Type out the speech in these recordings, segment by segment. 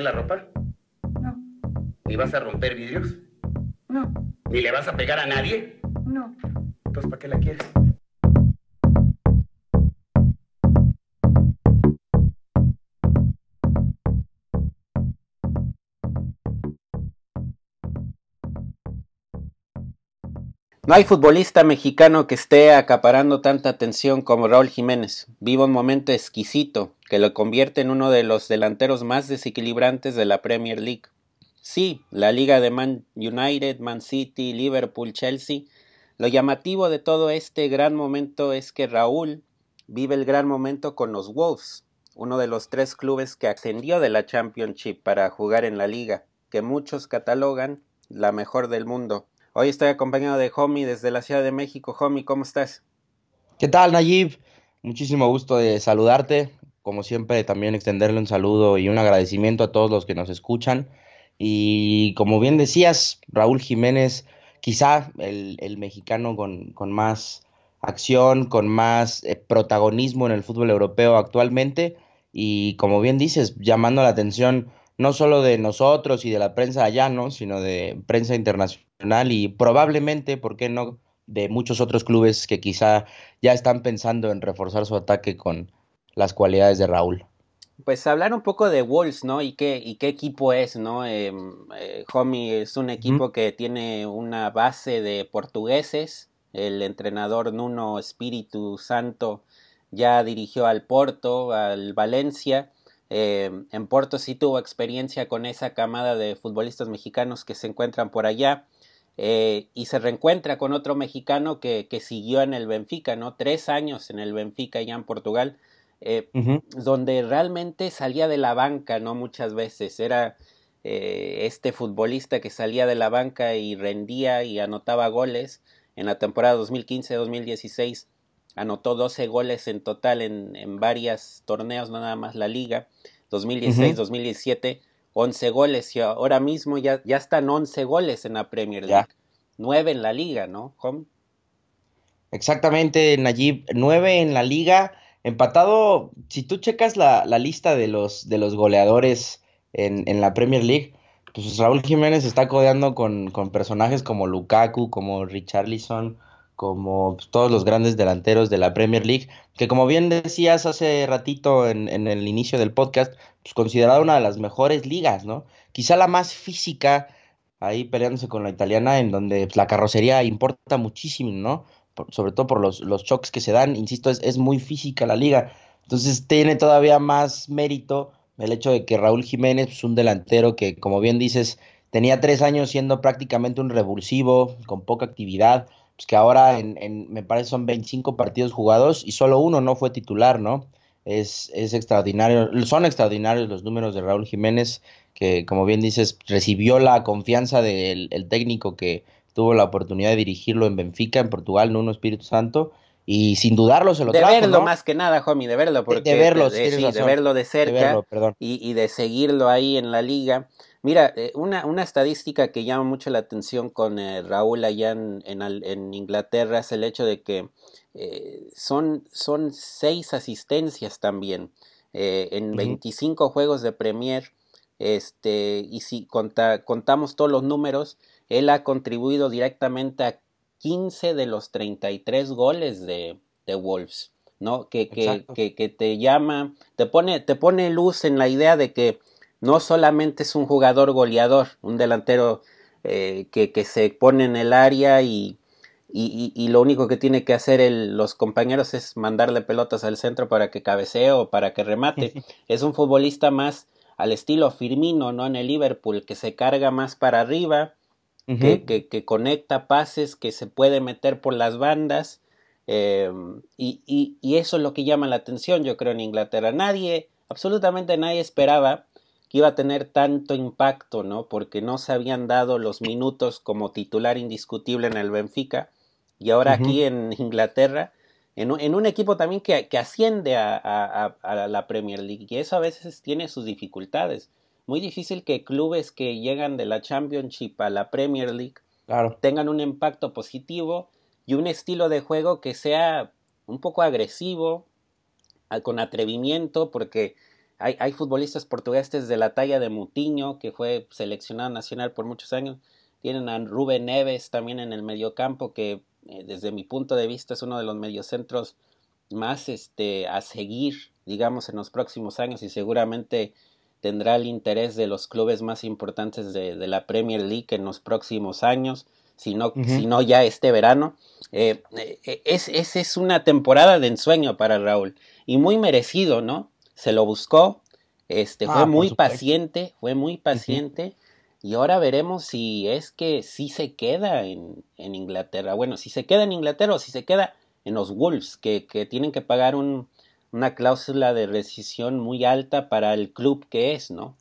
la ropa? No, ¿Ni vas a romper vidrios? No hay futbolista mexicano que esté acaparando tanta atención como Raúl Jiménez. Vive un momento exquisito que lo convierte en uno de los delanteros más desequilibrantes de la Premier League. Sí, la liga de Man United, Man City, Liverpool, Chelsea. Lo llamativo de todo este gran momento es que Raúl vive el gran momento con los Wolves, uno de los tres clubes que ascendió de la Championship para jugar en la liga, que muchos catalogan la mejor del mundo. Hoy estoy acompañado de Homie desde la Ciudad de México. Homie, ¿cómo estás? ¿Qué tal, Nayib? Muchísimo gusto de saludarte. Como siempre, también extenderle un saludo y un agradecimiento a todos los que nos escuchan. Y como bien decías, Raúl Jiménez, quizá el, el mexicano con, con, más acción, con más eh, protagonismo en el fútbol europeo actualmente. Y como bien dices, llamando la atención no solo de nosotros y de la prensa allá, ¿no? sino de prensa internacional y probablemente, ¿por qué no?, de muchos otros clubes que quizá ya están pensando en reforzar su ataque con las cualidades de Raúl. Pues hablar un poco de Wolves, ¿no? Y qué, y qué equipo es, ¿no? Eh, eh, Homie es un equipo mm. que tiene una base de portugueses. El entrenador Nuno Espíritu Santo ya dirigió al Porto, al Valencia eh, en Porto sí tuvo experiencia con esa camada de futbolistas mexicanos que se encuentran por allá. Eh, y se reencuentra con otro mexicano que, que, siguió en el Benfica, ¿no? Tres años en el Benfica ya en Portugal, eh, uh -huh. donde realmente salía de la banca, ¿no? Muchas veces era eh, este futbolista que salía de la banca y rendía y anotaba goles en la temporada 2015-2016 anotó 12 goles en total en, en varios torneos, no nada más la liga, 2016, uh -huh. 2017, 11 goles y ahora mismo ya, ya están 11 goles en la Premier League, ya. 9 en la liga, ¿no? Exactamente, Nayib, 9 en la liga, empatado, si tú checas la, la lista de los, de los goleadores en, en, la Premier League, pues Raúl Jiménez está codeando con, con personajes como Lukaku, como Richarlison, como todos los grandes delanteros de la Premier League, que como bien decías hace ratito en, en el inicio del podcast, pues considerada una de las mejores ligas, ¿no? Quizá la más física, ahí peleándose con la italiana, en donde pues, la carrocería importa muchísimo, ¿no? Por, sobre todo por los, los choques que se dan, insisto, es, es muy física la liga. Entonces tiene todavía más mérito el hecho de que Raúl Jiménez, pues, un delantero que, como bien dices, tenía tres años siendo prácticamente un revulsivo, con poca actividad, pues que ahora en, en, me parece son 25 partidos jugados y solo uno no fue titular, ¿no? Es, es extraordinario, son extraordinarios los números de Raúl Jiménez, que como bien dices, recibió la confianza del el técnico que tuvo la oportunidad de dirigirlo en Benfica, en Portugal, Nuno Espíritu Santo, y sin dudarlo se lo de trajo, verlo ¿no? más que nada, homie, de verlo, porque de, de verlo, de, sí, de, verlo de cerca verlo, y, y, de seguirlo ahí en la liga. Mira, eh, una, una, estadística que llama mucho la atención con eh, Raúl allá en, en, en, Inglaterra es el hecho de que eh, son, son seis asistencias también eh, en uh -huh. 25 juegos de Premier. Este, y si conta, contamos todos los números, él ha contribuido directamente a 15 de los 33 goles de, de Wolves, ¿no? Que, que, que, que, te llama, te pone, te pone luz en la idea de que no solamente es un jugador goleador, un delantero eh, que, que, se pone en el área y, y, y, lo único que tiene que hacer el, los compañeros es mandarle pelotas al centro para que cabecee o para que remate. es un futbolista más al estilo Firmino, ¿no? En el Liverpool, que se carga más para arriba, uh -huh. que, que, que, conecta pases, que se puede meter por las bandas. Eh, y, y, y, eso es lo que llama la atención, yo creo, en Inglaterra. Nadie, absolutamente nadie esperaba que iba a tener tanto impacto, ¿no? Porque no se habían dado los minutos como titular indiscutible en el Benfica. Y ahora uh -huh. aquí en Inglaterra, en un, en un equipo también que, que asciende a, a, a, la Premier League. Y eso a veces tiene sus dificultades. Muy difícil que clubes que llegan de la Championship a la Premier League claro. tengan un impacto positivo y un estilo de juego que sea un poco agresivo, con atrevimiento, porque hay, hay, futbolistas portugueses de la talla de Mutiño, que fue seleccionado nacional por muchos años. Tienen a Rubén Neves también en el mediocampo, que eh, desde mi punto de vista es uno de los mediocentros más este, a seguir, digamos, en los próximos años y seguramente tendrá el interés de los clubes más importantes de, de la Premier League en los próximos años, si no, uh -huh. ya este verano. Eh, eh, es, es, es una temporada de ensueño para Raúl y muy merecido, ¿no? Se lo buscó, este, ah, fue muy paciente, fue muy paciente. Uh -huh. Y ahora veremos si es que sí se queda en, en, Inglaterra. Bueno, si se queda en Inglaterra o si se queda en los Wolves, que, que tienen que pagar un, una cláusula de rescisión muy alta para el club que es, ¿no?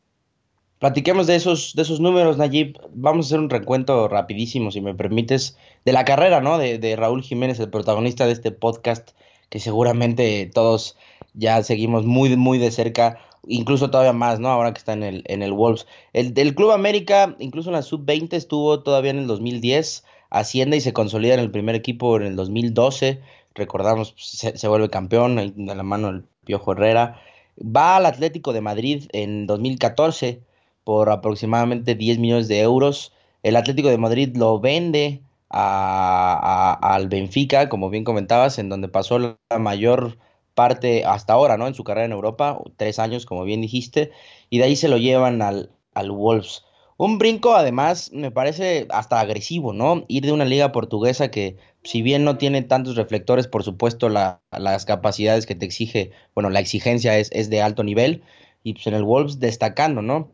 Platiquemos de esos, de esos números, Nayib. Vamos a hacer un recuento rapidísimo, si me permites, de la carrera, ¿no? De, de Raúl Jiménez, el protagonista de este podcast, que seguramente todos ya seguimos muy, muy de cerca, incluso todavía más, ¿no? Ahora que está en el, en el Wolves. El del Club América, incluso en la sub-20, estuvo todavía en el 2010, asciende y se consolida en el primer equipo en el 2012. Recordamos, se, se vuelve campeón de la mano del Piojo Herrera. Va al Atlético de Madrid en 2014 por aproximadamente 10 millones de euros. El Atlético de Madrid lo vende a, al Benfica, como bien comentabas, en donde pasó la mayor parte hasta ahora, ¿no? En su carrera en Europa, tres años, como bien dijiste, y de ahí se lo llevan al, al Wolves. Un brinco, además, me parece hasta agresivo, ¿no? Ir de una liga portuguesa que, si bien no tiene tantos reflectores, por supuesto, la, las capacidades que te exige, bueno, la exigencia es, es de alto nivel, y pues en el Wolves destacando, ¿no?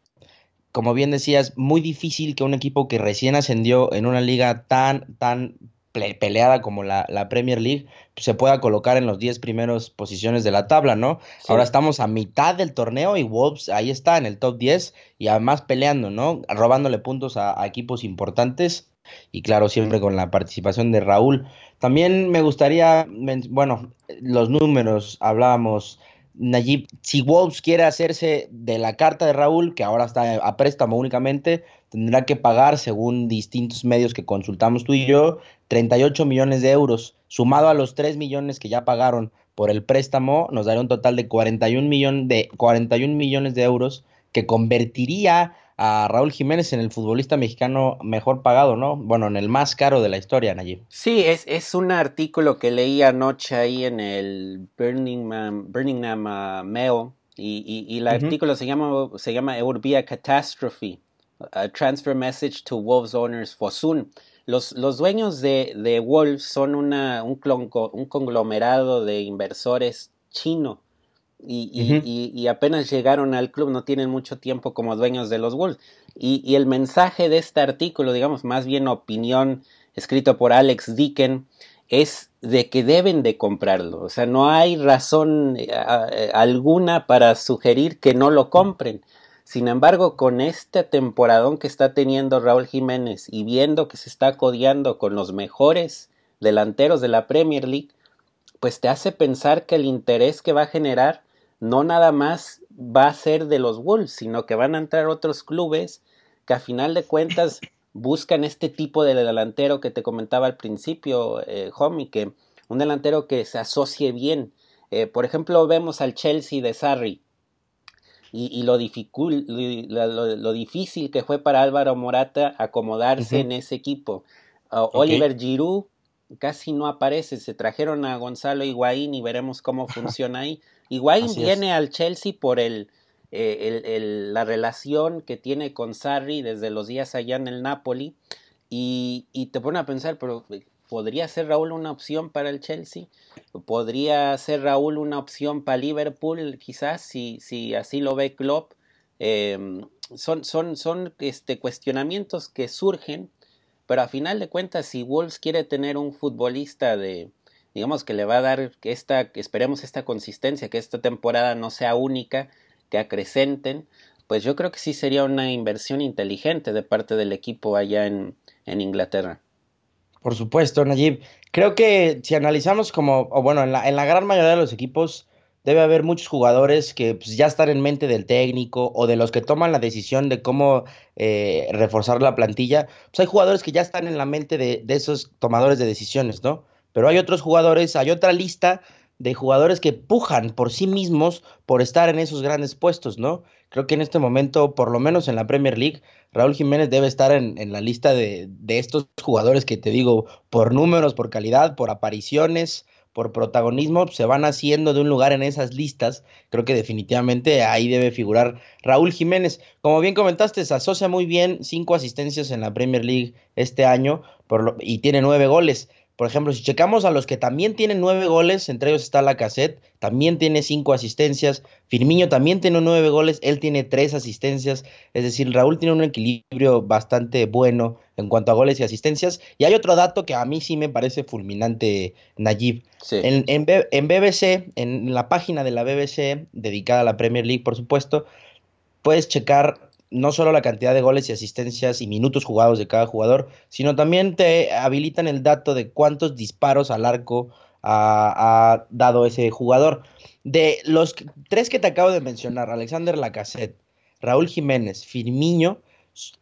Como bien decías, muy difícil que un equipo que recién ascendió en una liga tan, tan peleada como la, la Premier League pues, se pueda colocar en los 10 primeros posiciones de la tabla, ¿no? Sí. Ahora estamos a mitad del torneo y Wolves ahí está en el top 10 y además peleando, ¿no? Robándole puntos a, a equipos importantes y claro, siempre con la participación de Raúl. También me gustaría, bueno, los números, hablábamos Nayib, si Wolves quiere hacerse de la carta de Raúl, que ahora está a préstamo únicamente, tendrá que pagar, según distintos medios que consultamos tú y yo, 38 millones de euros. Sumado a los 3 millones que ya pagaron por el préstamo, nos daría un total de 41, millón de, 41 millones de euros que convertiría a Raúl Jiménez en el futbolista mexicano mejor pagado, ¿no? Bueno, en el más caro de la historia, Nayib. Sí, es, es un artículo que leí anoche ahí en el Birmingham, Birmingham uh, Mail y, y, y el uh -huh. artículo se llama, se llama It Would Be a Catastrophe, a Transfer Message to Wolves Owners Fosun. Los, los dueños de, de Wolves son una, un, un conglomerado de inversores chino y, y, uh -huh. y, y, apenas llegaron al club, no tienen mucho tiempo como dueños de los Wolves. Y, el mensaje de este artículo, digamos, más bien opinión escrito por Alex Dicken, es de que deben de comprarlo. O sea, no hay razón eh, alguna para sugerir que no lo compren. Sin embargo, con este temporadón que está teniendo Raúl Jiménez y viendo que se está codeando con los mejores delanteros de la Premier League, pues te hace pensar que el interés que va a generar no nada más va a ser de los Wolves, sino que van a entrar otros clubes que a final de cuentas buscan este tipo de delantero que te comentaba al principio, eh, Homie, que un delantero que se asocie bien. Eh, por ejemplo, vemos al Chelsea de Sarri y, y lo, dificul, lo, lo, lo, difícil que fue para Álvaro Morata acomodarse uh -huh. en ese equipo. Uh, okay. Oliver Giroud casi no aparece, se trajeron a Gonzalo Higuaín y veremos cómo funciona ahí. Higuaín viene es. al Chelsea por el, eh, el, el, la relación que tiene con Sarri desde los días allá en el Napoli y, y te pone a pensar, pero eh, ¿podría ser Raúl una opción para el Chelsea? ¿Podría ser Raúl una opción para Liverpool quizás si, si así lo ve Klopp? Eh, son son, son este, cuestionamientos que surgen, pero a final de cuentas si Wolves quiere tener un futbolista de, digamos que le va a dar esta, esperemos esta consistencia, que esta temporada no sea única, que acrecenten, pues yo creo que sí sería una inversión inteligente de parte del equipo allá en, en Inglaterra. Por supuesto, Najib. Creo que si analizamos como, o bueno, en la, en la gran mayoría de los equipos debe haber muchos jugadores que pues, ya están en mente del técnico o de los que toman la decisión de cómo eh, reforzar la plantilla. Pues hay jugadores que ya están en la mente de, de esos tomadores de decisiones, ¿no? Pero hay otros jugadores, hay otra lista de jugadores que pujan por sí mismos por estar en esos grandes puestos, ¿no? Creo que en este momento, por lo menos en la Premier League, Raúl Jiménez debe estar en, en la lista de, de, estos jugadores que te digo, por números, por calidad, por apariciones, por protagonismo, se van haciendo de un lugar en esas listas. Creo que definitivamente ahí debe figurar Raúl Jiménez. Como bien comentaste, se asocia muy bien cinco asistencias en la Premier League este año por lo, y tiene nueve goles. Por ejemplo, si checamos a los que también tienen nueve goles, entre ellos está la cassette, también tiene cinco asistencias. Firmiño también tiene nueve goles, él tiene tres asistencias. Es decir, Raúl tiene un equilibrio bastante bueno en cuanto a goles y asistencias. Y hay otro dato que a mí sí me parece fulminante, Nayib. Sí. En, en, en BBC, en la página de la BBC, dedicada a la Premier League, por supuesto, puedes checar no solo la cantidad de goles y asistencias y minutos jugados de cada jugador, sino también te habilitan el dato de cuántos disparos al arco ha, dado ese jugador. De los tres que te acabo de mencionar, Alexander Lacazette, Raúl Jiménez, Firmiño,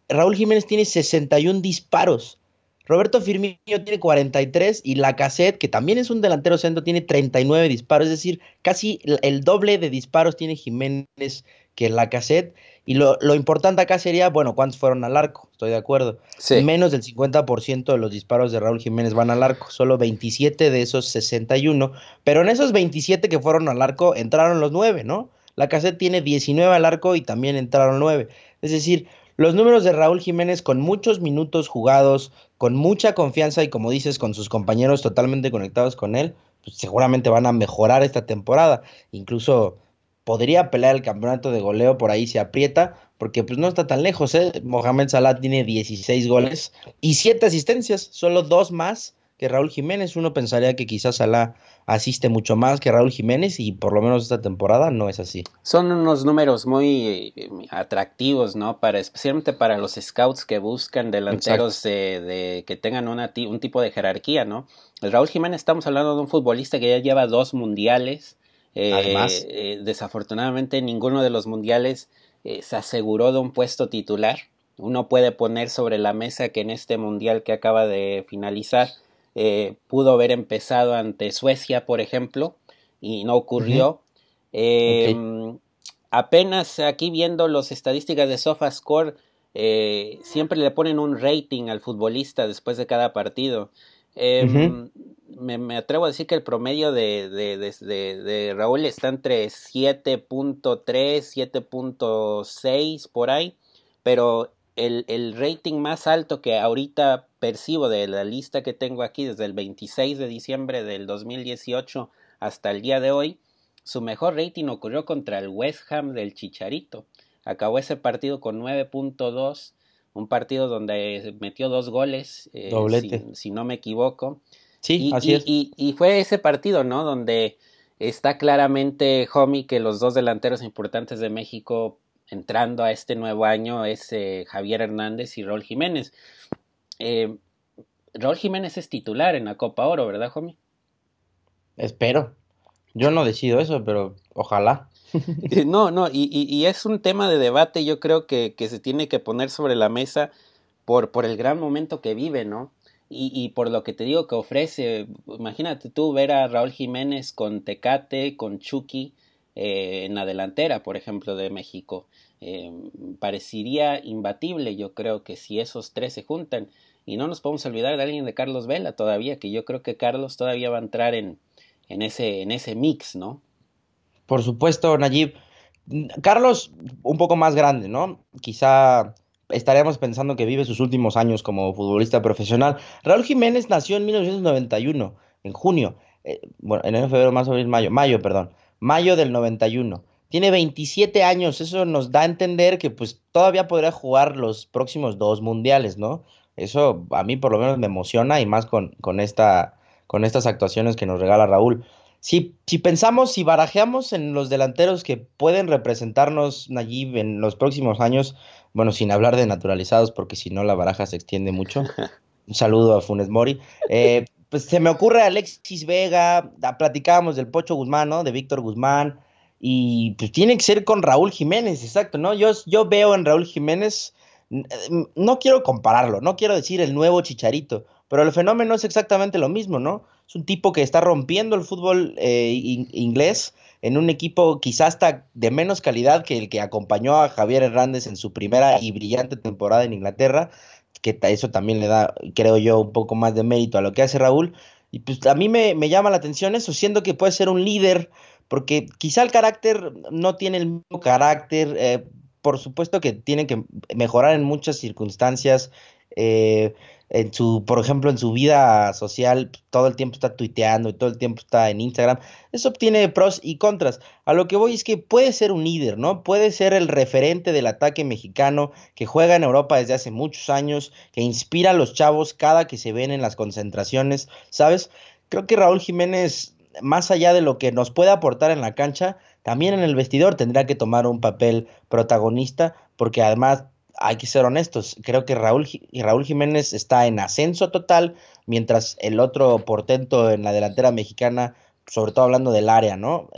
Raúl Jiménez tiene 61 disparos. Roberto Firmino tiene 43 y Lacazette, que también es un delantero centro, tiene 39 disparos, es decir, casi el doble de disparos tiene Jiménez que Lacazette. Y lo, lo, importante acá sería, bueno, ¿cuántos fueron al arco? Estoy de acuerdo. Sí. Menos del 50% de los disparos de Raúl Jiménez van al arco, solo 27 de esos 61. Pero en esos 27 que fueron al arco entraron los 9, ¿no? Lacazette tiene 19 al arco y también entraron 9. Es decir, los números de Raúl Jiménez con muchos minutos jugados, con mucha confianza y como dices, con sus compañeros totalmente conectados con él, pues seguramente van a mejorar esta temporada. Incluso podría pelear el campeonato de goleo por ahí se aprieta, porque pues no está tan lejos, ¿eh? Mohamed Salah tiene 16 goles y 7 asistencias, solo dos más que Raúl Jiménez. Uno pensaría que quizás Salah asiste mucho más que Raúl Jiménez y por lo menos esta temporada no es así. Son unos números muy eh, atractivos, ¿no? Para especialmente para los scouts que buscan delanteros de, de, que tengan una, un tipo de jerarquía, ¿no? El Raúl Jiménez estamos hablando de un futbolista que ya lleva dos mundiales. Eh, Además, eh, desafortunadamente ninguno de los mundiales eh, se aseguró de un puesto titular. Uno puede poner sobre la mesa que en este mundial que acaba de finalizar eh, pudo haber empezado ante Suecia, por ejemplo, y no ocurrió. Uh -huh. okay. Apenas aquí viendo las estadísticas de SofaScore, eh, siempre le ponen un rating al futbolista después de cada partido. Eh, uh -huh. Me, me, atrevo a decir que el promedio de, de, de, de Raúl está entre 7.3, 7.6 por ahí, pero el, el, rating más alto que ahorita percibo de la lista que tengo aquí desde el 26 de diciembre del 2018 hasta el día de hoy, su mejor rating ocurrió contra el West Ham del Chicharito. Acabó ese partido con 9.2, un partido donde metió dos goles, eh, si, si, no me equivoco. Sí, y, así y, es. Y, y, fue ese partido, ¿no? Donde está claramente, homie, que los dos delanteros importantes de México entrando a este nuevo año es eh, Javier Hernández y Raúl Jiménez. Eh, Raúl Jiménez es titular en la Copa Oro, ¿verdad, homie? Espero. Yo no decido eso, pero ojalá. no, no, y, y, y, es un tema de debate, yo creo que, que, se tiene que poner sobre la mesa por, por el gran momento que vive, ¿no? Y, y, por lo que te digo que ofrece, imagínate tú ver a Raúl Jiménez con Tecate, con Chucky, eh, en la delantera, por ejemplo, de México. Eh, parecería imbatible, yo creo que si esos tres se juntan. Y no nos podemos olvidar de alguien de Carlos Vela todavía, que yo creo que Carlos todavía va a entrar en, en, ese, en ese mix, ¿no? Por supuesto, Nayib. Carlos, un poco más grande, ¿no? Quizá estaríamos pensando que vive sus últimos años como futbolista profesional. Raúl Jiménez nació en 1991, en junio. Eh, bueno, enero, febrero, marzo, abril, mayo. Mayo, perdón mayo del 91. Tiene 27 años, eso nos da a entender que pues todavía podría jugar los próximos dos mundiales, ¿no? Eso a mí por lo menos me emociona y más con, con, esta, con estas actuaciones que nos regala Raúl. Si, si pensamos, si barajeamos en los delanteros que pueden representarnos Nayib en los próximos años, bueno, sin hablar de naturalizados, porque si no la baraja se extiende mucho. Un saludo a Funes Mori. Eh, pues se me ocurre Alexis Vega, platicábamos del Pocho Guzmán, ¿no? De Víctor Guzmán, y pues tiene que ser con Raúl Jiménez, exacto, ¿no? Yo, yo veo en Raúl Jiménez, no quiero compararlo, no quiero decir el nuevo Chicharito, pero el fenómeno es exactamente lo mismo, ¿no? Es un tipo que está rompiendo el fútbol eh, inglés en un equipo quizás hasta de menos calidad que el que acompañó a Javier Hernández en su primera y brillante temporada en Inglaterra, que eso también le da, creo yo, un poco más de mérito a lo que hace Raúl. Y pues a mí me, me llama la atención eso, siendo que puede ser un líder, porque quizá el carácter no tiene el mismo carácter, eh, por supuesto que tiene que mejorar en muchas circunstancias. Eh, en su, por ejemplo, en su vida social, todo el tiempo está tuiteando y todo el tiempo está en Instagram. Eso tiene pros y contras. A lo que voy es que puede ser un líder, ¿no? Puede ser el referente del ataque mexicano que juega en Europa desde hace muchos años, que inspira a los chavos cada que se ven en las concentraciones, ¿sabes? Creo que Raúl Jiménez, más allá de lo que nos puede aportar en la cancha, también en el vestidor tendrá que tomar un papel protagonista, porque además hay que ser honestos, creo que Raúl, Raúl Jiménez está en ascenso total, mientras el otro portento en la delantera mexicana, sobre todo hablando del área, ¿no?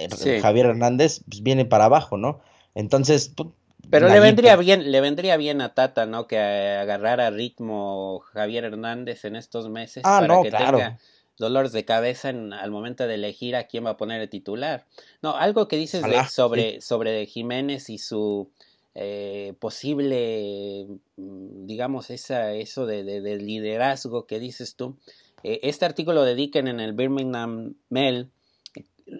Javier Hernández pues, viene para abajo, ¿no? Entonces, pues, pero le vendría bien, le vendría bien a Tata, ¿no? Que agarrara ritmo Javier Hernández en estos meses ah, para no, que claro. tenga dolores de cabeza en, al momento de elegir a quién va a poner el titular. No, algo que dices sobre, sobre Jiménez y su eh, posible, mm, digamos, esa, eso de, de, liderazgo que dices tú. Eh, este artículo de Dicken en el Birmingham Mail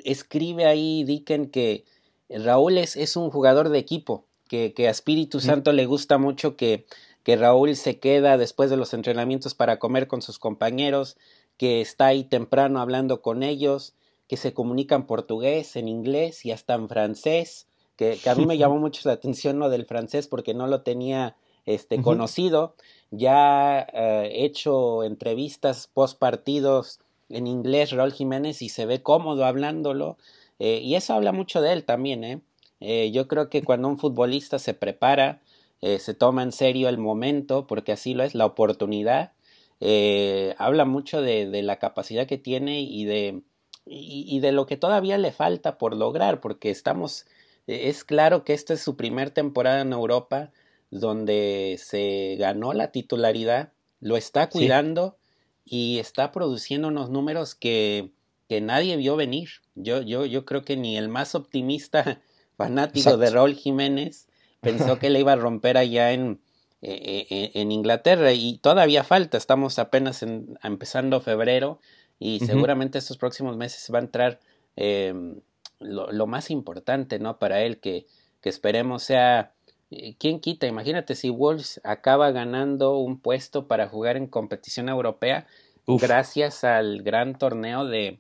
escribe ahí Dicken que Raúl es, es un jugador de equipo, que, que a Espíritu Santo le gusta mucho que, que Raúl se queda después de los entrenamientos para comer con sus compañeros, que está ahí temprano hablando con ellos, que se comunican en portugués, en inglés y hasta en francés, que, a mí me llamó mucho la atención lo del francés porque no lo tenía este, conocido. Ya he eh, hecho entrevistas post partidos en inglés, Raúl Jiménez, y se ve cómodo hablándolo. Eh, y eso habla mucho de él también. ¿eh? ¿eh? yo creo que cuando un futbolista se prepara, se toma en serio el momento, porque así lo es, la oportunidad, habla mucho de, de, la capacidad que tiene y de, y, y de lo que todavía le falta por lograr, porque estamos es claro que esta es su primer temporada en Europa donde se ganó la titularidad, lo está cuidando y está produciendo unos números que, que nadie vio venir. Yo, yo, yo creo que ni el más optimista fanático de Raúl Jiménez pensó que le iba a romper allá en, e-, e-, en Inglaterra y todavía falta, estamos apenas empezando febrero y seguramente estos próximos meses va a entrar em, lo, más importante, ¿no? Para él, que, que esperemos sea... Eh, ¿Quién quita? Imagínate si Wolves acaba ganando un puesto para jugar en competición europea gracias al gran torneo de,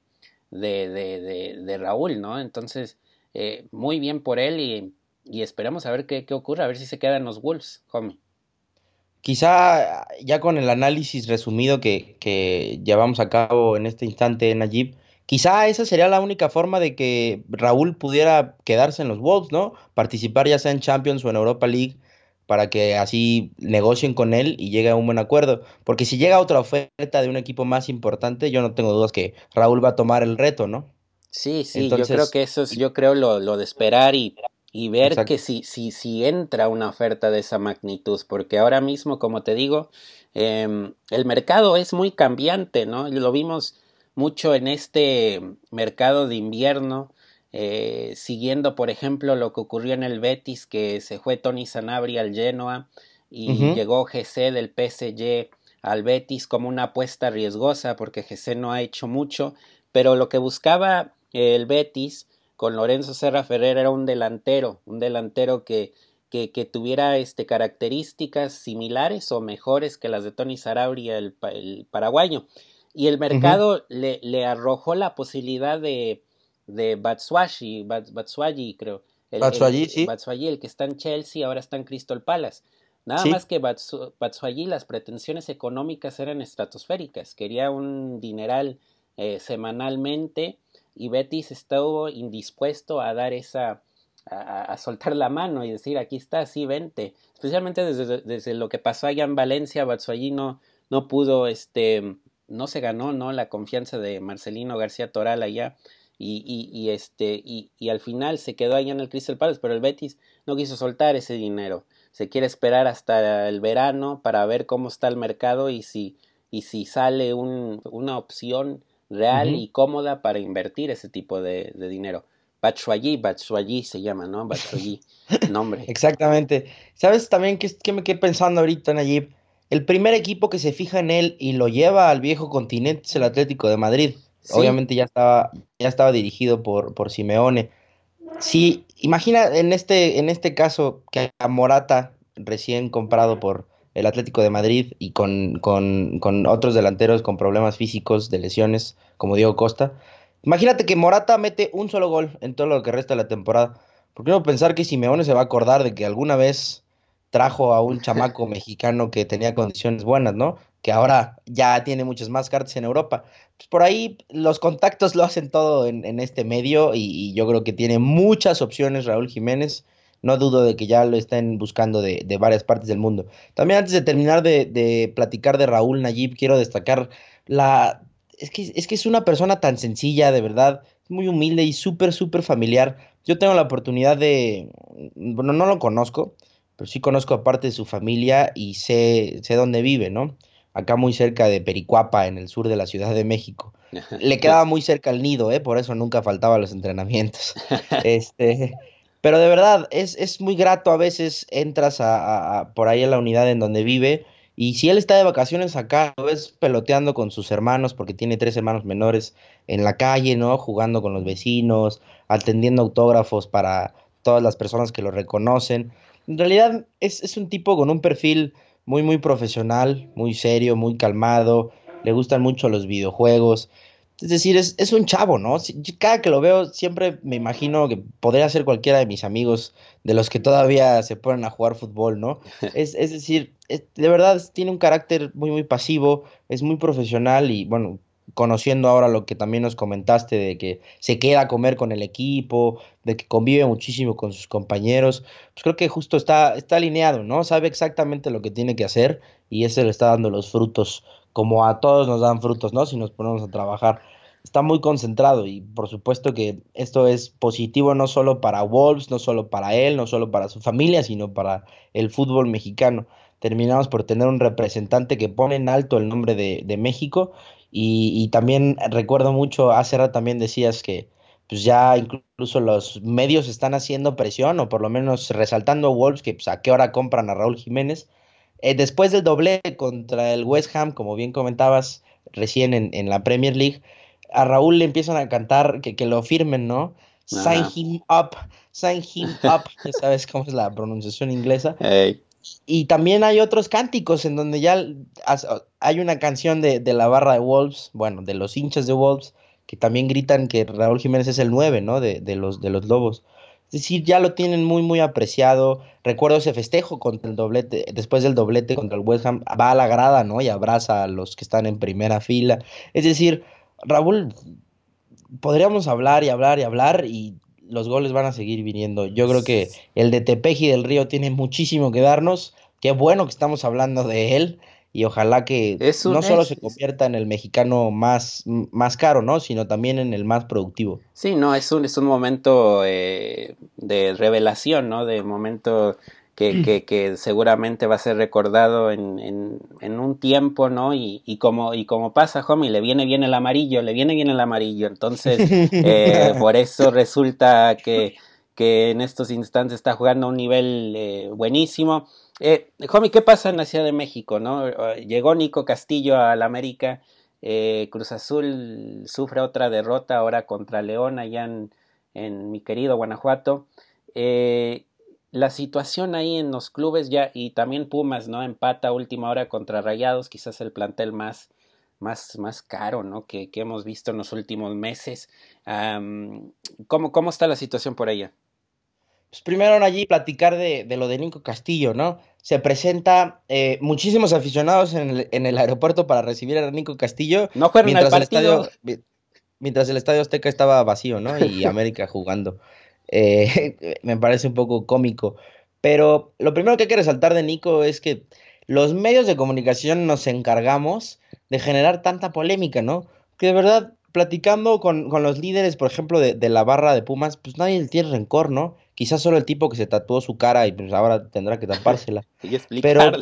de, de, de, Raúl, ¿no? Entonces, eh, muy bien por él y, y esperamos a ver qué, qué, ocurre, a ver si se quedan los Wolves, homie. Quizá ya con el análisis resumido que, que llevamos a cabo en este instante, Najib, Quizá esa sería la única forma de que Raúl pudiera quedarse en los Wolves, ¿no? Participar ya sea en Champions o en Europa League para que así negocien con él y llegue a un buen acuerdo. Porque si llega otra oferta de un equipo más importante, yo no tengo dudas que Raúl va a tomar el reto, ¿no? Sí, sí, yo creo que eso es, yo creo lo, lo de esperar y, y ver que si, si, si entra una oferta de esa magnitud, porque ahora mismo, como te digo, em, el mercado es muy cambiante, ¿no? Lo vimos mucho en este mercado de invierno, eh, siguiendo por ejemplo lo que ocurrió en el Betis, que se fue Tony Sanabria al Genoa y llegó GC del PSG al Betis como una apuesta riesgosa porque GC no ha hecho mucho, pero lo que buscaba el Betis con Lorenzo Serra Ferrer era un delantero, un delantero que, que, que tuviera este, características similares o mejores que las de Tony Sanabria, el, el paraguayo y el mercado le, le, arrojó la posibilidad de, de Batshuayi, Batshuayi creo. El, Batshuayi, sí. Batshuayi, el que está en Chelsea, ahora está en Crystal Palace. Nada más que Batshuayi, las pretensiones económicas eran estratosféricas. Quería un dineral eh, semanalmente y Betis estuvo indispuesto a dar esa, a, a, soltar la mano y decir aquí está, sí, vente. Especialmente desde, desde lo que pasó allá en Valencia, Batshuayi no, no pudo este, no se ganó no la confianza de Marcelino García Toral allá y, y, y este y, y, al final se quedó allá en el Crystal Palace pero el Betis no quiso soltar ese dinero se quiere esperar hasta el verano para ver cómo está el mercado y si y si sale un, una opción real y cómoda para invertir ese tipo de, de dinero. Batshuayi, Batshuayi se llama, ¿no? Batshuayi, nombre. Exactamente. ¿Sabes también qué, qué me quedé pensando ahorita, Nayib? El primer equipo que se fija en él y lo lleva al viejo continente es el Atlético de Madrid. Sí. Obviamente ya estaba, ya estaba dirigido por, por Simeone. Sí, imagina en este, en este caso que a Morata, recién comprado por el Atlético de Madrid y con, con, con otros delanteros con problemas físicos de lesiones, como Diego Costa. Imagínate que Morata mete un solo gol en todo lo que resta de la temporada. ¿Por qué no pensar que Simeone se va a acordar de que alguna vez trajo a un chamaco mexicano que tenía condiciones buenas, ¿no? Que ahora ya tiene muchas más cartas en Europa. Pues por ahí los contactos lo hacen todo en, en este medio y, y yo creo que tiene muchas opciones Raúl Jiménez. No dudo de que ya lo estén buscando de, de varias partes del mundo. También antes de terminar de, de platicar de Raúl Nayib, quiero destacar la... Es que, es que es una persona tan sencilla, de verdad, muy humilde y súper, súper familiar. Yo tengo la oportunidad de... Bueno, no lo conozco, pero sí conozco aparte de su familia y sé, sé dónde vive, ¿no? Acá muy cerca de Pericuapa, en el sur de la Ciudad de México. Le quedaba muy cerca al nido, ¿eh? Por eso nunca faltaba a los entrenamientos. Este, pero de verdad, es, es muy grato a veces entras a, a- a- por ahí a la unidad en donde vive y si él está de vacaciones acá, lo ves peloteando con sus hermanos, porque tiene tres hermanos menores en la calle, ¿no? Jugando con los vecinos, atendiendo autógrafos para todas las personas que lo reconocen. En realidad es, es un tipo con un perfil muy, muy profesional, muy serio, muy calmado, le gustan mucho los videojuegos. Es decir, es, es un chavo, ¿no? Cada que lo veo, siempre me imagino que podría ser cualquiera de mis amigos, de los que todavía se ponen a jugar fútbol, ¿no? Es, es decir, es- de verdad tiene un carácter muy, muy pasivo, es muy profesional y, bueno, conociendo ahora lo que también nos comentaste de que se queda a comer con el equipo, de que convive muchísimo con sus compañeros, pues creo que justo está, está alineado, ¿no? Sabe exactamente lo que tiene que hacer y ese le está dando los frutos, como a todos nos dan frutos, ¿no? Si nos ponemos a trabajar. Está muy concentrado y por supuesto que esto es positivo no solo para Wolves, no solo para él, no solo para su familia, sino para el fútbol mexicano. Terminamos por tener un representante que pone en alto el nombre de, de México y, y también recuerdo mucho, hace rato también decías que pues ya incluso los medios están haciendo presión o por lo menos resaltando a Wolves que pues, a qué hora compran a Raúl Jiménez. Eh, después del doblete contra el West Ham, como bien comentabas recién en, en la Premier League, a Raúl le empiezan a cantar que, que lo firmen, ¿no? Sign Ajá. him up, sign him up, ya sabes cómo es la pronunciación inglesa. Ey, Y también hay otros cánticos en donde ya hay una canción de, de la barra de Wolves, bueno, de los hinchas de Wolves, que también gritan que Raúl Jiménez es el 9, ¿no? De, de los, de los Lobos. Es decir, ya lo tienen muy, muy apreciado. Recuerdo ese festejo contra el doblete, después del doblete contra el West Ham, va a la grada, ¿no? Y abraza a los que están en primera fila. Es decir, Raúl, podríamos hablar y hablar y hablar y los goles van a seguir viniendo. Yo creo que el de Tepeji del Río tiene muchísimo que darnos. Qué bueno que estamos hablando de él y ojalá que Es no solo se convierta en el mexicano más, más caro, ¿no? Sino también en el más productivo. Sí, no, es un, es un momento eh, de revelación, ¿no? De momento que, que, que seguramente va a ser recordado en, en, en un tiempo, ¿no? Y, y como, y como pasa, homie, le viene bien el amarillo, le viene bien el amarillo. Entonces, eh, por eso resulta que, que en estos instantes está jugando a un nivel eh, buenísimo. Eh, homie, ¿qué pasa en la Ciudad de México, no? Llegó Nico Castillo al América. Eh, Cruz Azul sufre otra derrota ahora contra León allá en, en mi querido Guanajuato. Eh, la situación ahí en los clubes ya y también Pumas, ¿no? Empata última hora contra Rayados, quizás el plantel más, más, más caro, ¿no? Que, que hemos visto en los últimos meses. Am, ¿cómo, ¿Cómo está la situación por allá? Pues primero allí platicar de, de lo de Nico Castillo, ¿no? Se presenta eh, muchísimos aficionados en el, en el aeropuerto para recibir a Nico Castillo. No fueron al mientras el partido. estadio, mi- mientras el estadio Azteca estaba vacío, ¿no? Y América jugando. Eh, me parece un poco cómico. Pero lo primero que hay que resaltar de Nico es que los medios de comunicación nos encargamos de generar tanta polémica, ¿no? Que de verdad, platicando con, con los líderes, por ejemplo, de, de la barra de Pumas, pues nadie le tiene rencor, ¿no? Quizás solo el tipo que se tatuó su cara y pues ahora tendrá que tapársela. Y explicarlo.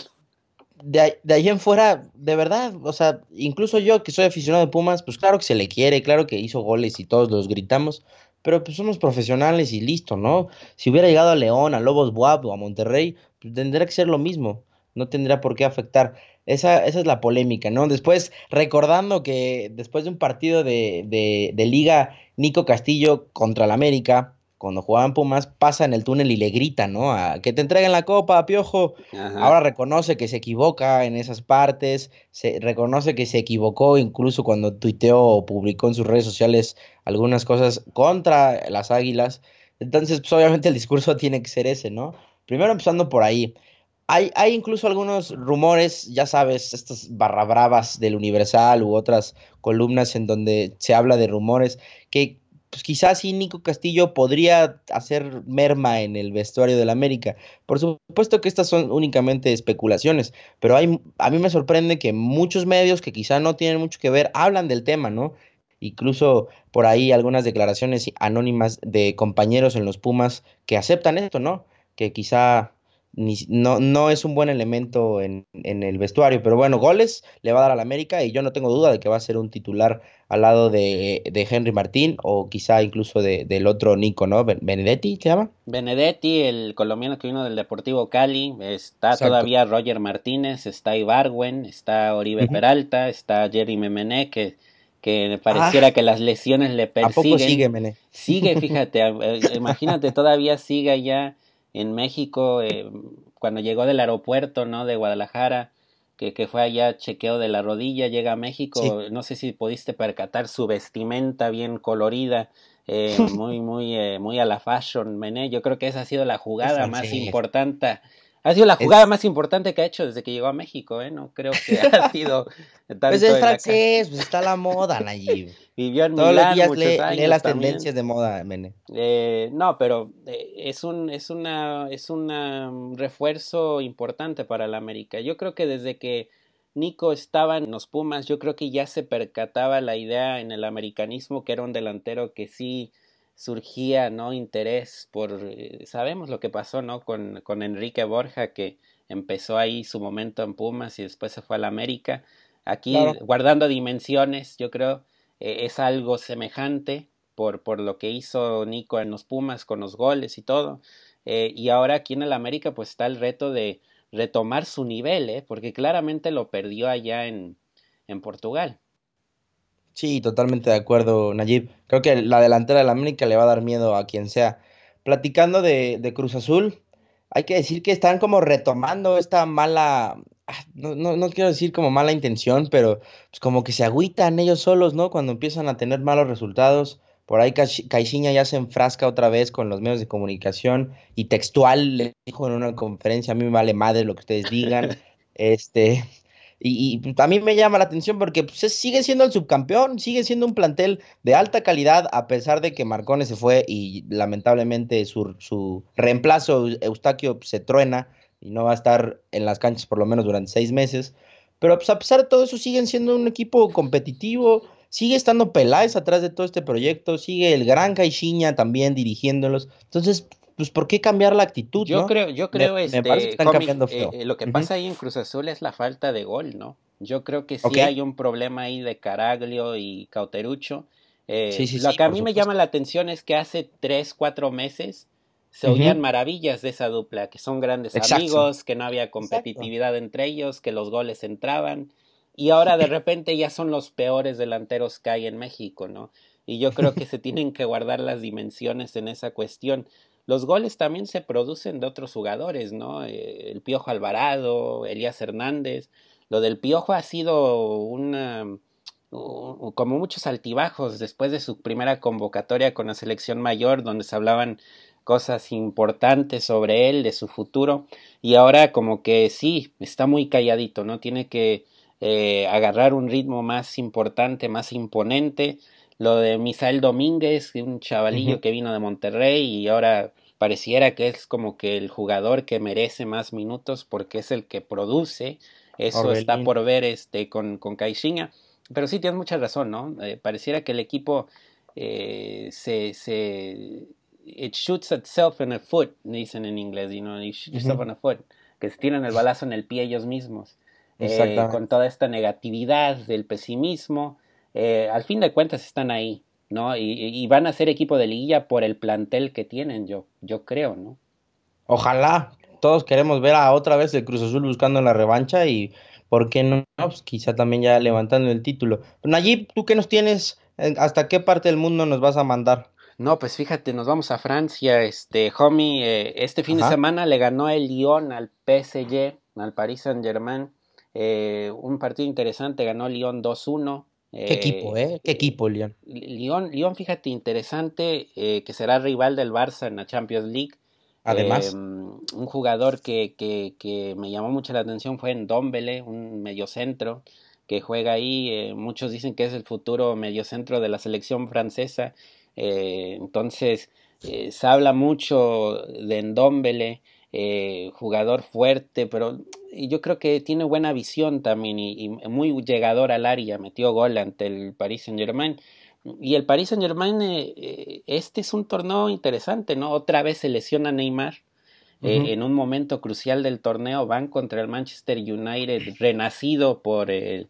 de, de ahí en fuera, de verdad, o sea, incluso yo que soy aficionado de Pumas, pues claro que se le quiere, claro que hizo goles y todos los gritamos, pero pues somos profesionales y listo, ¿no? Si hubiera llegado a León, a Lobos Buap o a Monterrey, pues tendría que ser lo mismo, no tendría por qué afectar. Esa, esa es la polémica, ¿no? Después, recordando que después de un partido de, de, de Liga, Nico Castillo contra el América, cuando jugaban Pumas, pasa en el túnel y le grita, ¿no? A, que te entreguen la copa, Piojo. Ajá. Ahora reconoce que se equivoca en esas partes, se reconoce que se equivocó incluso cuando tuiteó o publicó en sus redes sociales algunas cosas contra las águilas. Entonces, pues obviamente el discurso tiene que ser ese, ¿no? Primero empezando por ahí. Hay, hay incluso algunos rumores, ya sabes, estas barra bravas del Universal u otras columnas en donde se habla de rumores que pues quizás sí Nico Castillo podría hacer merma en el vestuario del América. Por supuesto que estas son únicamente especulaciones, pero hay, a mí me sorprende que muchos medios que quizá no tienen mucho que ver hablan del tema, ¿no? Incluso por ahí algunas declaraciones anónimas de compañeros en los Pumas que aceptan esto, ¿no? Que quizá ni, no, no es un buen elemento en, en, el vestuario, pero bueno, goles le va a dar al América y yo no tengo duda de que va a ser un titular al lado de, de Henry Martín o quizá incluso de, del otro Nico, ¿no? Benedetti, ¿se llama? Benedetti, el colombiano que vino del Deportivo Cali, está Exacto. todavía Roger Martínez, está Ibarwen, está Oribe uh -huh. Peralta, está Jerry Memené, que que pareciera ah, que las lesiones le persiguen. ¿A poco sigue, Mené? Sigue, fíjate, imagínate, todavía sigue allá en México, eh, cuando llegó del aeropuerto, ¿no? De Guadalajara, que, que, fue allá chequeo de la rodilla, llega a México, sí. no sé si pudiste percatar su vestimenta bien colorida, eh, muy, muy, eh, muy a la fashion, Mené. Yo creo que esa ha sido la jugada más importante ha sido la jugada es... más importante que ha hecho desde que llegó a México, ¿eh? No creo que ha sido tanto Pues es francés, pues está la moda, Nayib. Vivió en Todos Milán los días muchos lee, años lee las también. tendencias de moda, Mene. Eh, no, pero eh, es un es una es un refuerzo importante para la América. Yo creo que desde que Nico estaba en los Pumas, yo creo que ya se percataba la idea en el americanismo que era un delantero que sí surgía no interés por eh, sabemos lo que pasó no con, con Enrique Borja que empezó ahí su momento en Pumas y después se fue a la América. Aquí claro. guardando dimensiones yo creo eh, es algo semejante por, por lo que hizo Nico en los Pumas con los goles y todo. Eh, y ahora aquí en el América pues está el reto de retomar su nivel ¿eh? porque claramente lo perdió allá en, en Portugal Sí, totalmente de acuerdo, Nayib. Creo que la delantera de la América le va a dar miedo a quien sea. Platicando de, de Cruz Azul, hay que decir que están como retomando esta mala, ah, no, no, no, quiero decir como mala intención, pero pues como que se agüitan ellos solos, ¿no? Cuando empiezan a tener malos resultados. Por ahí Caixinha ya se enfrasca otra vez con los medios de comunicación y textual le dijo en una conferencia, a mí me vale madre lo que ustedes digan. este, y, y a mí me llama la atención porque pues, sigue siendo el subcampeón, sigue siendo un plantel de alta calidad, a pesar de que Marcones se fue y lamentablemente su, su reemplazo, Eustaquio, se truena y no va a estar en las canchas por lo menos durante seis meses. Pero pues, a pesar de todo eso, siguen siendo un equipo competitivo. Sigue estando Peláez atrás de todo este proyecto. Sigue el gran Caixinha también dirigiéndolos. Entonces, pues ¿por qué cambiar la actitud? Yo ¿no? creo, yo creo me, este, me parece que están cambiando feo. eh, lo que pasa ahí en Cruz Azul es la falta de gol, ¿no? Yo creo que sí hay un problema ahí de Caraglio y Cauterucho. Eh, Sí, sí, lo sí, que a mí me llama la atención es que hace tres, cuatro meses se oían maravillas de esa dupla, que son grandes Exacto. amigos, que no había competitividad entre ellos, que los goles entraban, y ahora de repente ya son los peores delanteros que hay en México, ¿no? Y yo creo que se tienen que guardar las dimensiones en esa cuestión. Los goles también se producen de otros jugadores, ¿no? Eh, el Piojo Alvarado, Elías Hernández. Lo del Piojo ha sido una u- como muchos altibajos después de su primera convocatoria con la selección mayor, donde se hablaban cosas importantes sobre él, de su futuro, y ahora como que sí, está muy calladito, ¿no? Tiene que eh, agarrar un ritmo más importante, más imponente. Lo de Misael Domínguez, un chavalillo que vino de Monterrey y ahora pareciera que es como que el jugador que merece más minutos porque es el que produce. Eso está por ver este con, con Caixinha. Pero sí, tienes mucha razón, ¿no? Eh, pareciera que el equipo eh, se, se... It shoots itself in the foot, dicen en inglés, you know, it shoots itself in the foot, que se tiran el balazo en el pie ellos mismos. eh, con toda esta negatividad del pesimismo, eh, al fin de cuentas están ahí, ¿no? Y, van a ser equipo de liguilla por el plantel que tienen, yo, yo creo, ¿no? Ojalá, todos queremos ver a otra vez el Cruz Azul buscando la revancha y, ¿por qué no? Pues quizá también ya levantando el título. Nayib, ¿tú qué nos tienes? ¿Hasta qué parte del mundo nos vas a mandar? No, pues fíjate, nos vamos a Francia. Este, homie, eh, este fin de semana le ganó el Lyon al PSG, al Paris Saint-Germain. Eh, un partido interesante, ganó Lyon 2-1. Qué equipo, ¿eh? Qué equipo, Lyon. Lyon, Lyon fíjate, interesante, eh, que será rival del Barça en la Champions League. Además. un jugador que, que, que, me llamó mucho la atención fue en Dombele, un mediocentro que juega ahí. muchos dicen que es el futuro mediocentro de la selección francesa. entonces, se habla mucho de Ndombele. Eh, jugador fuerte, pero yo creo que tiene buena visión también y, muy llegador al área, metió gol ante el Paris Saint Germain. Y el Paris Saint Germain, eh, eh, este es un torneo interesante, ¿no? Otra vez se lesiona Neymar. en un momento crucial del torneo van contra el Manchester United, renacido por el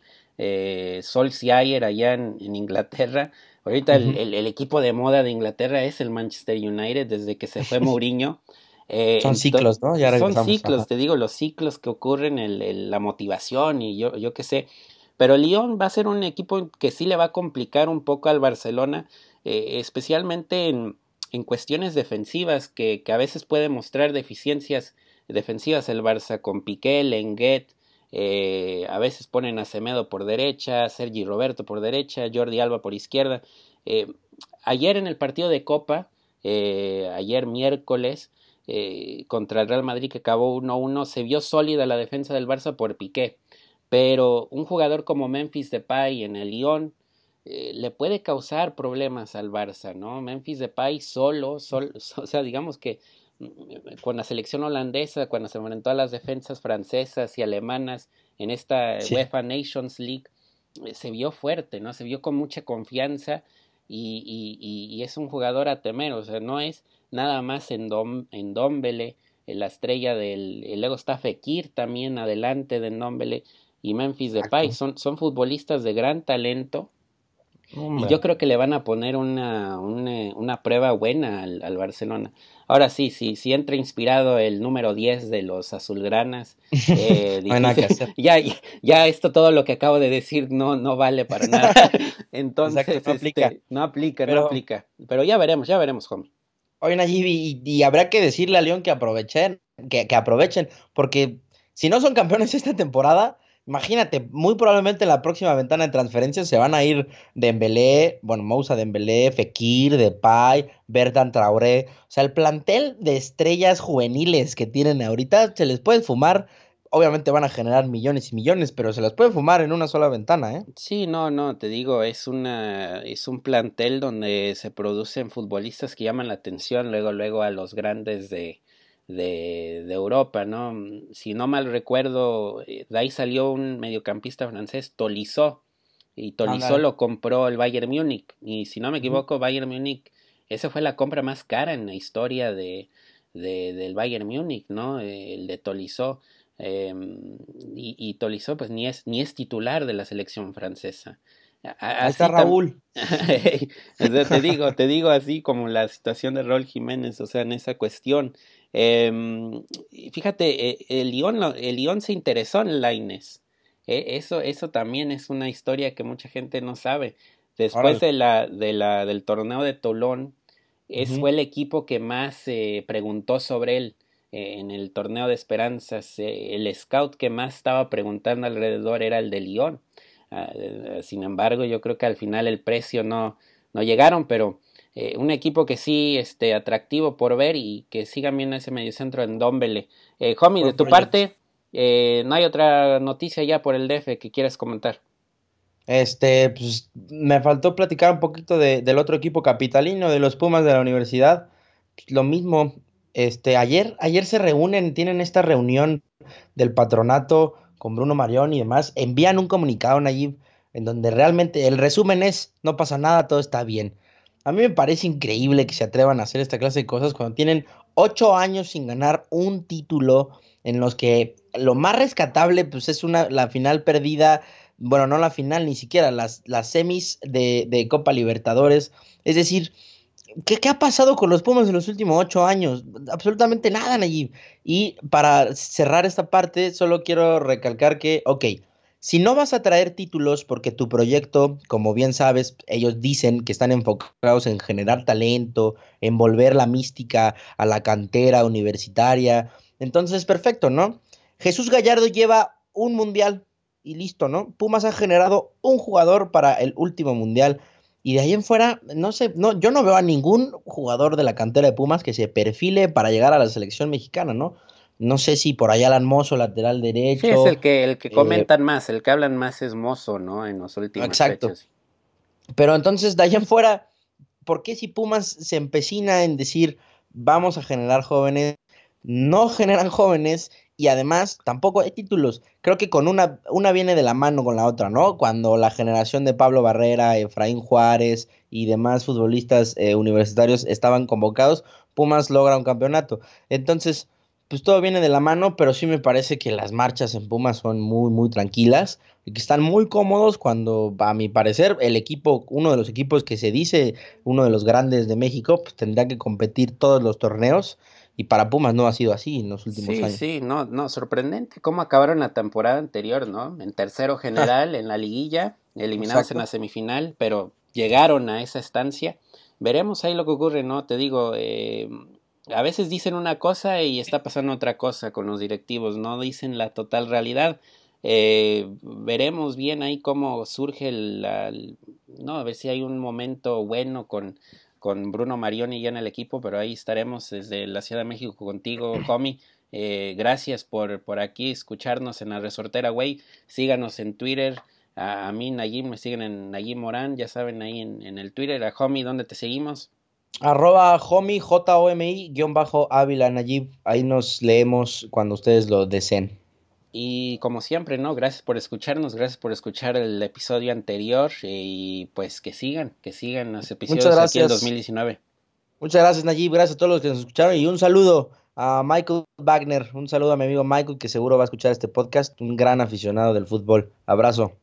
Solskjaer allá en, Inglaterra. Ahorita el, el, equipo de moda de Inglaterra es el Manchester United desde que se fue Mourinho. Eh, son ciclos, ¿no? Ya son ciclos, te digo, los ciclos que ocurren, el, la motivación y yo, yo qué sé. Pero Lyon va a ser un equipo que sí le va a complicar un poco al Barcelona, eh, especialmente en, en, cuestiones defensivas, que, que, a veces puede mostrar deficiencias defensivas el Barça con Piqué, Lenguet, eh, a veces ponen a Semedo por derecha, Sergi Roberto por derecha, Jordi Alba por izquierda. ayer en el partido de Copa, ayer miércoles, eh, contra el Real Madrid que acabó 1-1, se vio sólida la defensa del Barça por Piqué, pero un jugador como Memphis Depay en el Lyon eh, le puede causar problemas al Barça, ¿no? Memphis Depay solo, solo o sea, digamos que mm, con la selección holandesa, cuando se enfrentó a las defensas francesas y alemanas en esta UEFA Nations League, eh, se vio fuerte, ¿no? Se vio con mucha confianza y, y, y, es un jugador a temer, o sea, no es nada más en, Dom, en Dombele, la estrella del... luego está Fekir también adelante de Dombele y Memphis Depay, son, son futbolistas de gran talento. Y yo creo que le van a poner una, una, una prueba buena al, al, Barcelona. Ahora sí, sí, sí entra inspirado el número 10 de los azulgranas. Eh, ya, ya esto todo lo que acabo de decir no, no vale para nada. Entonces, no aplica. Este, no aplica, no aplica. Pero ya veremos, ya veremos, homie. Oye, Nayib, y, y, habrá que decirle a León que aprovechen, que, que, aprovechen, porque si no son campeones esta temporada, imagínate, muy probablemente en la próxima ventana de transferencias se van a ir Dembélé, bueno, Moussa Dembélé, Fekir, Depay, Bertan Traoré, o sea, el plantel de estrellas juveniles que tienen ahorita se les puede fumar obviamente van a generar millones y millones, pero se las puede fumar en una sola ventana, ¿eh? Sí, no, no, te digo, es una es un plantel donde se producen futbolistas que llaman la atención luego luego a los grandes de de, de Europa, ¿no? Si no mal recuerdo, eh, de ahí salió un mediocampista francés, Tolizó, y Tolizó lo compró el Bayern Múnich, y si no me equivoco, Bayern Múnich, esa fue la compra más cara en la historia de, de del Bayern Múnich, ¿no? El de Tolizó. Em, y, y Tolizó pues ni es, ni es titular de la selección francesa. Ahí está Raúl. te digo, te digo así como la situación de Raúl Jiménez, o sea, en esa cuestión. Eh, fíjate, eh, el Lyon, el Lyon se interesó en Laines. Eh, eso, eso también es una historia que mucha gente no sabe. Después de la, de la, del torneo de Tolón, es, fue el equipo que más preguntó sobre él en el torneo de esperanzas, eh, el scout que más estaba preguntando alrededor era el de Lyon. Ah, eh, sin embargo, yo creo que al final el precio no, no llegaron, pero eh, un equipo que sí este, atractivo por ver y que sigan viendo ese mediocentro en Dombele. Eh, Homie, de tu parte, ¿no hay otra noticia ya por el DF que quieras comentar? Este, pues me faltó platicar un poquito de, del otro equipo capitalino, de los Pumas de la universidad. Lo mismo, este, ayer, ayer se reúnen, tienen esta reunión del patronato con Bruno Marión y demás, envían un comunicado, allí en donde realmente el resumen es, no pasa nada, todo está bien. A mí me parece increíble que se atrevan a hacer esta clase de cosas cuando tienen ocho años sin ganar un título en los que lo más rescatable pues es una la final perdida, bueno, no la final ni siquiera, las, las semis de, de Copa Libertadores. Es decir, ¿qué, ¿qué, ha pasado con los Pumas en los últimos ocho años? Absolutamente nada, Nayib. Y para cerrar esta parte, solo quiero recalcar que, ok, si no vas a traer títulos porque tu proyecto, como bien sabes, ellos dicen que están enfocados en generar talento, en volver la mística a la cantera universitaria, entonces perfecto, ¿no? Jesús Gallardo lleva un mundial y listo, ¿no? Pumas ha generado un jugador para el último mundial y de ahí en fuera, no sé, no, yo no veo a ningún jugador de la cantera de Pumas que se perfile para llegar a la selección mexicana, ¿no? No sé si por allá Alan Mozo, lateral derecho. Sí, es el que, el que comentan eh, más, el que hablan más es Mozo, ¿no? En los últimos Exacto. Pero entonces, de allá en fuera, ¿por qué si Pumas se empecina en decir vamos a generar jóvenes? No generan jóvenes y además tampoco hay títulos. Creo que con una, una viene de la mano con la otra, ¿no? Cuando la generación de Pablo Barrera, Efraín Juárez y demás futbolistas eh, universitarios estaban convocados, Pumas logra un campeonato. Entonces, pues todo viene de la mano, pero sí me parece que las marchas en Pumas son muy, muy tranquilas y que están muy cómodos cuando, a mi parecer, el equipo, uno de los equipos que se dice uno de los grandes de México, pues tendrá que competir todos los torneos y para Pumas no ha sido así en los últimos sí, años. Sí, no, no, sorprendente cómo acabaron la temporada anterior, ¿no? En tercero general, en la liguilla, eliminados Exacto. en la semifinal, pero llegaron a esa estancia. Veremos ahí lo que ocurre, ¿no? Te digo, eh, a veces dicen una cosa y está pasando otra cosa con los directivos, no dicen la total realidad. Eh, veremos bien ahí cómo surge el, no, a ver si hay un momento bueno con, con Bruno Marioni ya en el equipo, pero ahí estaremos desde la Ciudad de México contigo, homie. Eh, gracias por, por aquí escucharnos en la resortera, güey. Síganos en Twitter. A, a, mí, Nayim, me siguen en Nayim Morán, ya saben ahí en, en el Twitter. A homie, ¿dónde te seguimos? Arroba homie, J-O-M-I, guion bajo Ávila Nayib. Ahí nos leemos cuando ustedes lo deseen. Y como siempre, ¿no? Gracias por escucharnos, gracias por escuchar el episodio anterior y pues que sigan, que sigan los episodios Muchas aquí en gracias. 2019. Muchas gracias Nayib, gracias a todos los que nos escucharon y un saludo a Michael Wagner, un saludo a mi amigo Michael que seguro va a escuchar este podcast, un gran aficionado del fútbol. Abrazo.